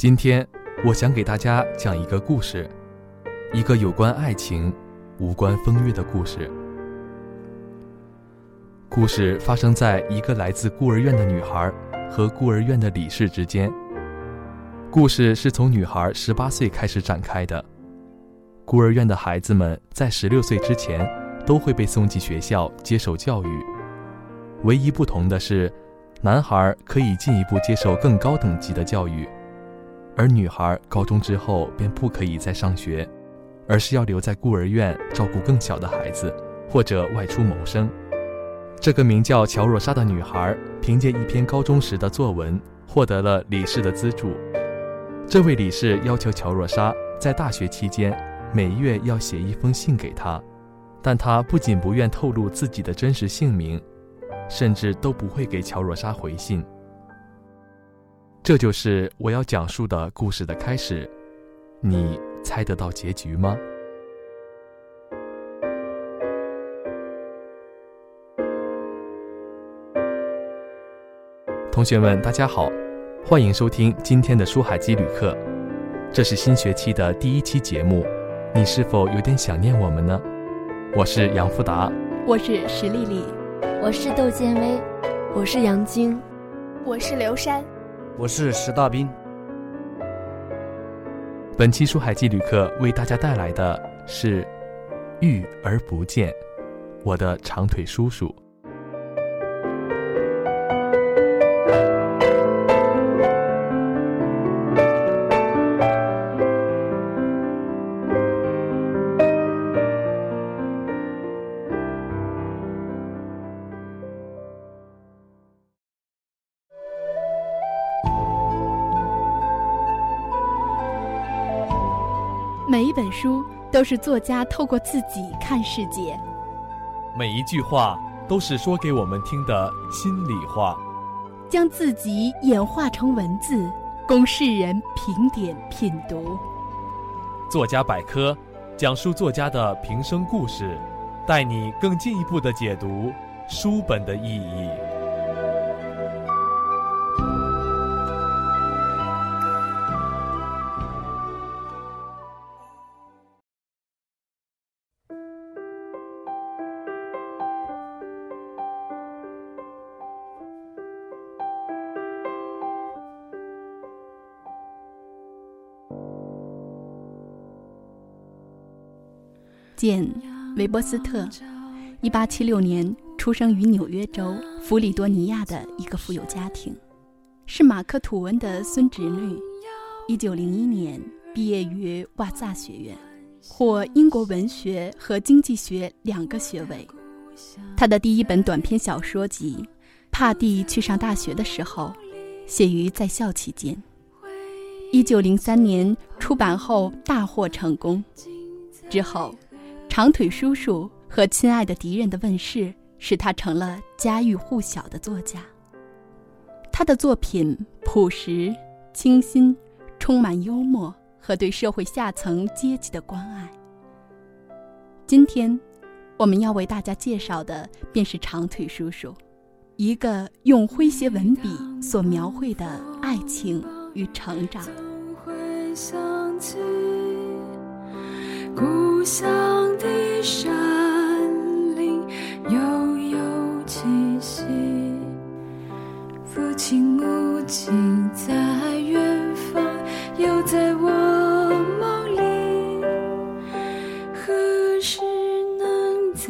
今天，我想给大家讲一个故事，一个有关爱情、无关风月的故事。故事发生在一个来自孤儿院的女孩和孤儿院的理事之间。故事是从女孩十八岁开始展开的。孤儿院的孩子们在十六岁之前都会被送进学校接受教育，唯一不同的是，男孩可以进一步接受更高等级的教育。而女孩高中之后便不可以再上学，而是要留在孤儿院照顾更小的孩子，或者外出谋生。这个名叫乔若莎的女孩，凭借一篇高中时的作文获得了李氏的资助。这位李氏要求乔若莎在大学期间每月要写一封信给他，但他不仅不愿透露自己的真实姓名，甚至都不会给乔若莎回信。这就是我要讲述的故事的开始，你猜得到结局吗？同学们，大家好，欢迎收听今天的书海基旅课。这是新学期的第一期节目，你是否有点想念我们呢？我是杨富达，我是石丽丽，我是窦建威，我是杨晶，我是刘珊。我是石大兵。本期书海记旅客为大家带来的是《遇而不见》，我的长腿叔叔。每一本书都是作家透过自己看世界，每一句话都是说给我们听的心里话，将自己演化成文字，供世人评点品读。作家百科讲述作家的平生故事，带你更进一步的解读书本的意义。简·韦伯斯特，一八七六年出生于纽约州弗里多尼亚的一个富有家庭，是马克·吐温的孙侄女。一九零一年毕业于瓦萨学院，获英国文学和经济学两个学位。他的第一本短篇小说集《帕蒂去上大学的时候》，写于在校期间。一九零三年出版后大获成功，之后。长腿叔叔和亲爱的敌人的问世，使他成了家喻户晓的作家。他的作品朴实、清新，充满幽默和对社会下层阶级的关爱。今天，我们要为大家介绍的便是长腿叔叔，一个用诙谐文笔所描绘的爱情与成长。故乡的山林悠悠气息，父亲母亲在远方，又在我梦里。何时能再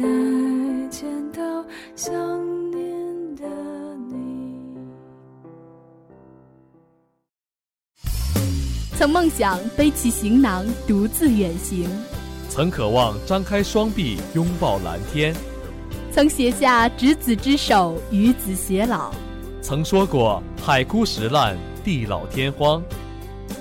见到想念的你？曾梦想背起行囊，独自远行。曾渴望张开双臂拥抱蓝天，曾写下执子之手与子偕老，曾说过海枯石烂地老天荒。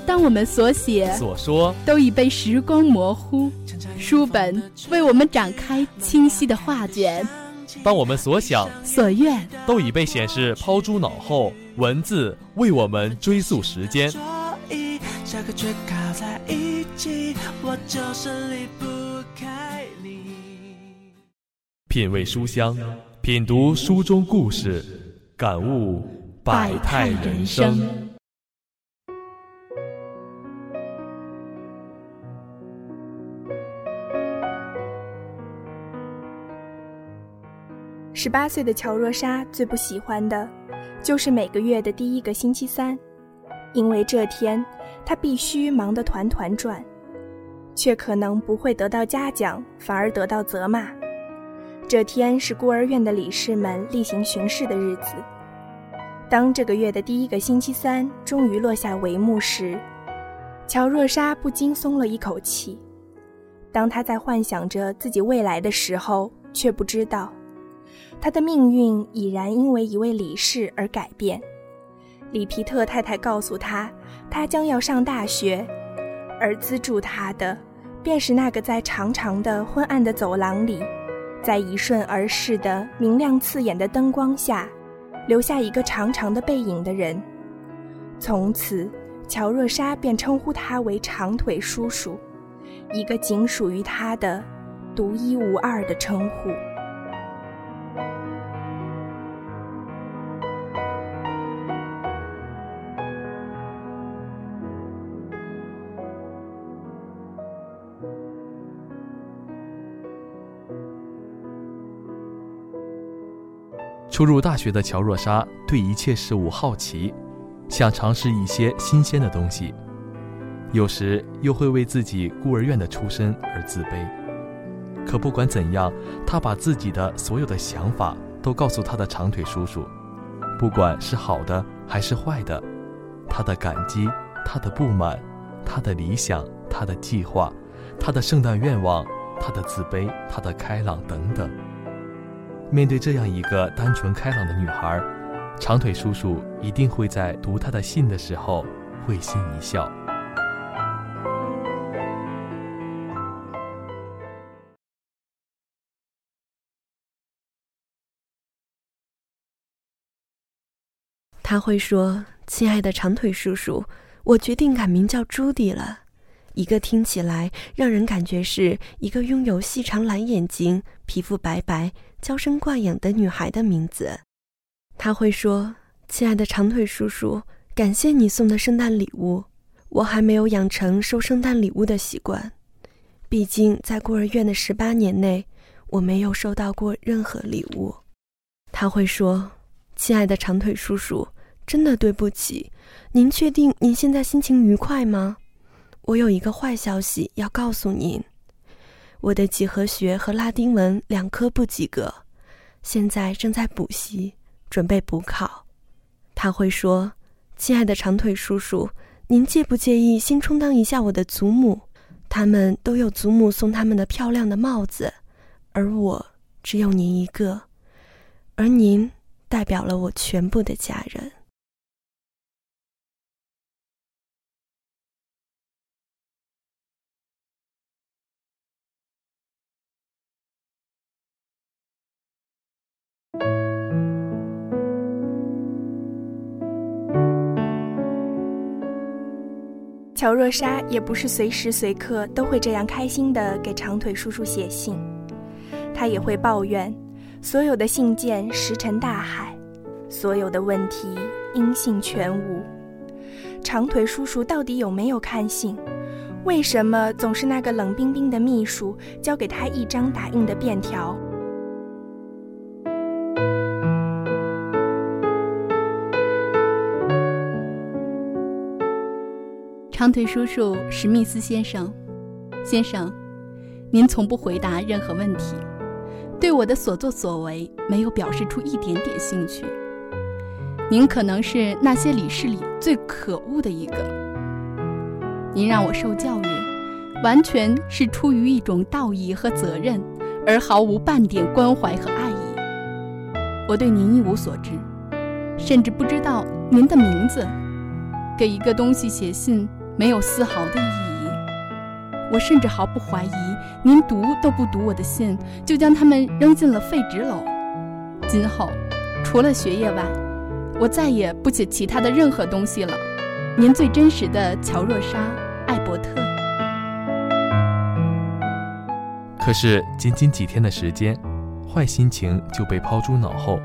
当我们所写所说都已被时光模糊，书本为我们展开清晰的画卷；当我们所想所愿。都已被显示抛诸脑后，文字为我们追溯时间。下个缺口在一起我就是离不开你品味书香品读书中故事感悟百态人生。十八岁的乔若莎最不喜欢的就是每个月的第一个星期三。因为这天他必须忙得团团转，却可能不会得到嘉奖，反而得到责骂。这天是孤儿院的理事们例行巡视的日子。当这个月的第一个星期三终于落下帷幕时，乔若莎不禁松了一口气。当她在幻想着自己未来的时候，却不知道，她的命运已然因为一位理事而改变。里皮特太太告诉她，他将要上大学，而资助他的，便是那个在长长的昏暗的走廊里。在一瞬而逝的明亮刺眼的灯光下，留下一个长长的背影的人。从此，乔若莎便称呼他为长腿叔叔，一个仅属于他的独一无二的称呼。初入大学的乔若莎对一切事物好奇，想尝试一些新鲜的东西，有时又会为自己孤儿院的出身而自卑。可不管怎样，她把自己的所有的想法都告诉她的长腿叔叔，不管是好的还是坏的，她的感激，她的不满，她的理想，她的计划，她的圣诞愿望，她的自卑，她的开朗等等。面对这样一个单纯开朗的女孩，长腿叔叔一定会在读她的信的时候会心一笑。他会说：“亲爱的长腿叔叔，我决定改名叫朱迪了，一个听起来让人感觉是一个拥有细长蓝眼睛、皮肤白白。”娇生惯养的女孩的名字，他会说：“亲爱的长腿叔叔，感谢你送的圣诞礼物。我还没有养成收圣诞礼物的习惯，毕竟在孤儿院的十八年内，我没有收到过任何礼物。”他会说：“亲爱的长腿叔叔，真的对不起。您确定您现在心情愉快吗？我有一个坏消息要告诉您。”我的几何学和拉丁文两科不及格，现在正在补习，准备补考。他会说：“亲爱的长腿叔叔，您介不介意先充当一下我的祖母？他们都有祖母送他们的漂亮的帽子，而我只有您一个，而您代表了我全部的家人。”乔若莎也不是随时随刻都会这样开心的给长腿叔叔写信，她也会抱怨，所有的信件石沉大海，所有的问题音信全无。长腿叔叔到底有没有看信？为什么总是那个冷冰冰的秘书交给他一张打印的便条？长腿叔叔史密斯先生，先生，您从不回答任何问题，对我的所作所为没有表示出一点点兴趣。您可能是那些理事里最可恶的一个。您让我受教育，完全是出于一种道义和责任，而毫无半点关怀和爱意。我对您一无所知，甚至不知道您的名字。给一个东西写信。没有丝毫的意义。我甚至毫不怀疑，您读都不读我的信，就将它们扔进了废纸篓。今后，除了学业外，我再也不写其他的任何东西了。您最真实的乔若莎·艾伯特。可是，仅仅几天的时间，坏心情就被抛诸脑后。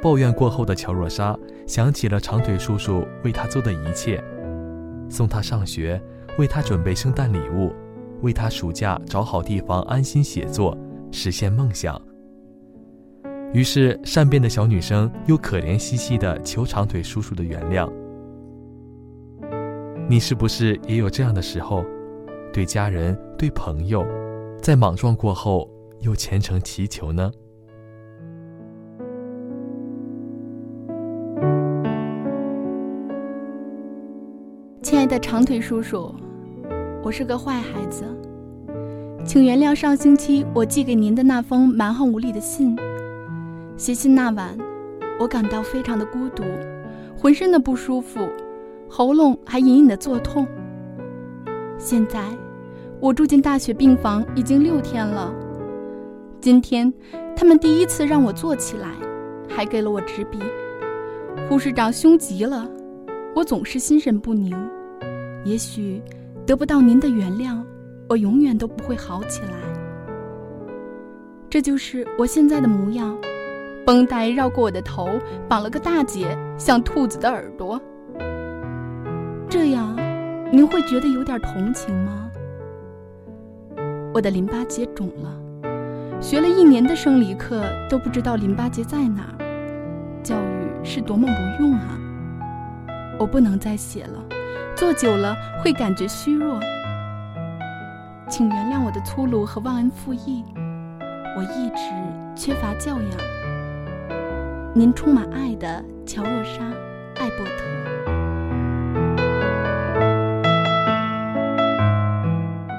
抱怨过后的乔若莎想起了长腿叔叔为她做的一切。送他上学，为他准备圣诞礼物，为他暑假找好地方安心写作，实现梦想。于是，善变的小女生又可怜兮兮地求长腿叔叔的原谅。你是不是也有这样的时候，对家人、对朋友，在莽撞过后又虔诚祈求呢？爱的长腿叔叔，我是个坏孩子，请原谅上星期我寄给您的那封蛮横无理的信。写信那晚，我感到非常的孤独，浑身的不舒服，喉咙还隐隐的作痛。现在，我住进大学病房已经六天了。今天，他们第一次让我坐起来，还给了我纸笔。护士长凶极了，我总是心神不宁。也许，得不到您的原谅，我永远都不会好起来。这就是我现在的模样。绷带绕过我的头，绑了个大结，像兔子的耳朵。这样，您会觉得有点同情吗？我的淋巴结肿了，学了一年的生理课都不知道淋巴结在哪儿。教育是多么无用啊！我不能再写了，坐久了会感觉虚弱。请原谅我的粗鲁和忘恩负义，我一直缺乏教养。您充满爱的乔若莎·艾伯特。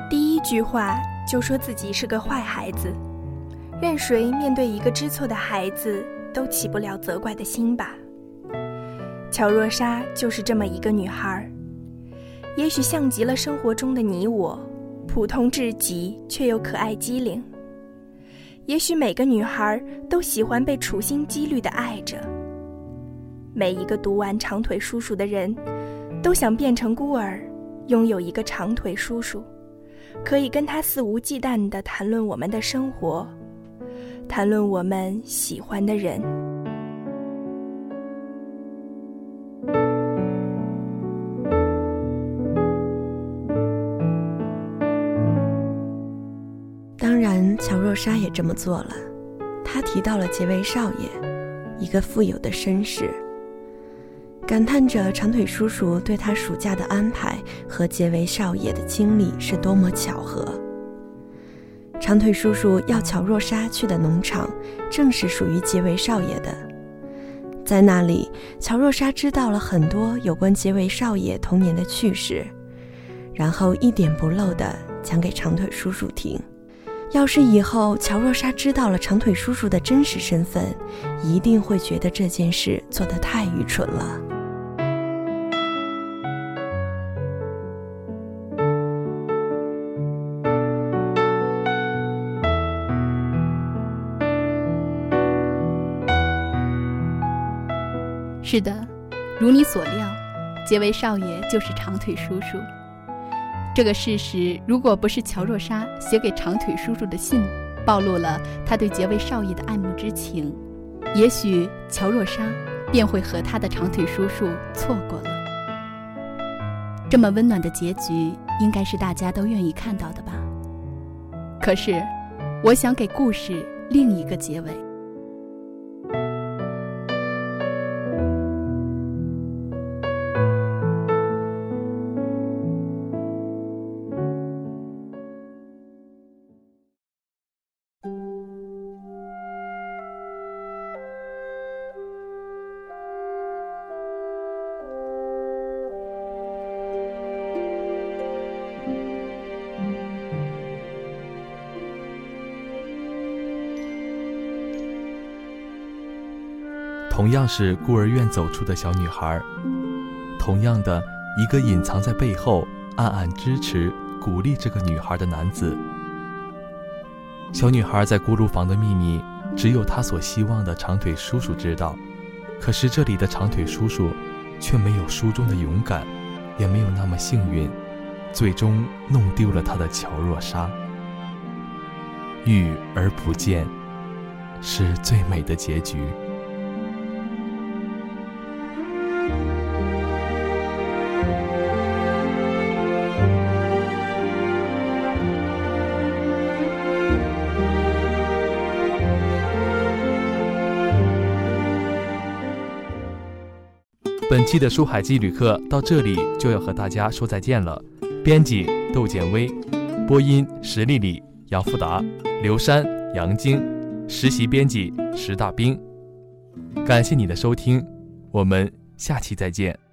第一句话就说自己是个坏孩子，任谁面对一个知错的孩子都起不了责怪的心吧。乔若莎就是这么一个女孩儿，也许像极了生活中的你我，普通至极却又可爱机灵。也许每个女孩都喜欢被处心积虑地爱着。每一个读完长腿叔叔的人，都想变成孤儿，拥有一个长腿叔叔，可以跟他肆无忌惮地谈论我们的生活，谈论我们喜欢的人。莎也这么做了，她提到了杰维少爷，一个富有的绅士，感叹着长腿叔叔对他暑假的安排和杰维少爷的经历是多么巧合。长腿叔叔要乔若莎去的农场，正是属于杰维少爷的，在那里，乔若莎知道了很多有关杰维少爷童年的趣事，然后一点不漏地讲给长腿叔叔听。要是以后乔若莎知道了长腿叔叔的真实身份，一定会觉得这件事做得太愚蠢了。是的，如你所料，杰维少爷就是长腿叔叔。这个事实，如果不是乔若莎写给长腿叔叔的信，暴露了他对杰维少爷的爱慕之情，也许乔若莎便会和他的长腿叔叔错过了。这么温暖的结局，应该是大家都愿意看到的吧？可是，我想给故事另一个结尾。同样是孤儿院走出的小女孩，同样的一个隐藏在背后暗暗支持、鼓励这个女孩的男子。小女孩在锅炉房的秘密，只有她所希望的长腿叔叔知道。可是这里的长腿叔叔，却没有书中的勇敢，也没有那么幸运，最终弄丢了他的乔若莎。遇而不见，是最美的结局。本期的书海记旅客到这里就要和大家说再见了。编辑窦建威，播音石丽丽、杨富达、刘珊、杨晶，实习编辑石大兵。感谢你的收听，我们下期再见。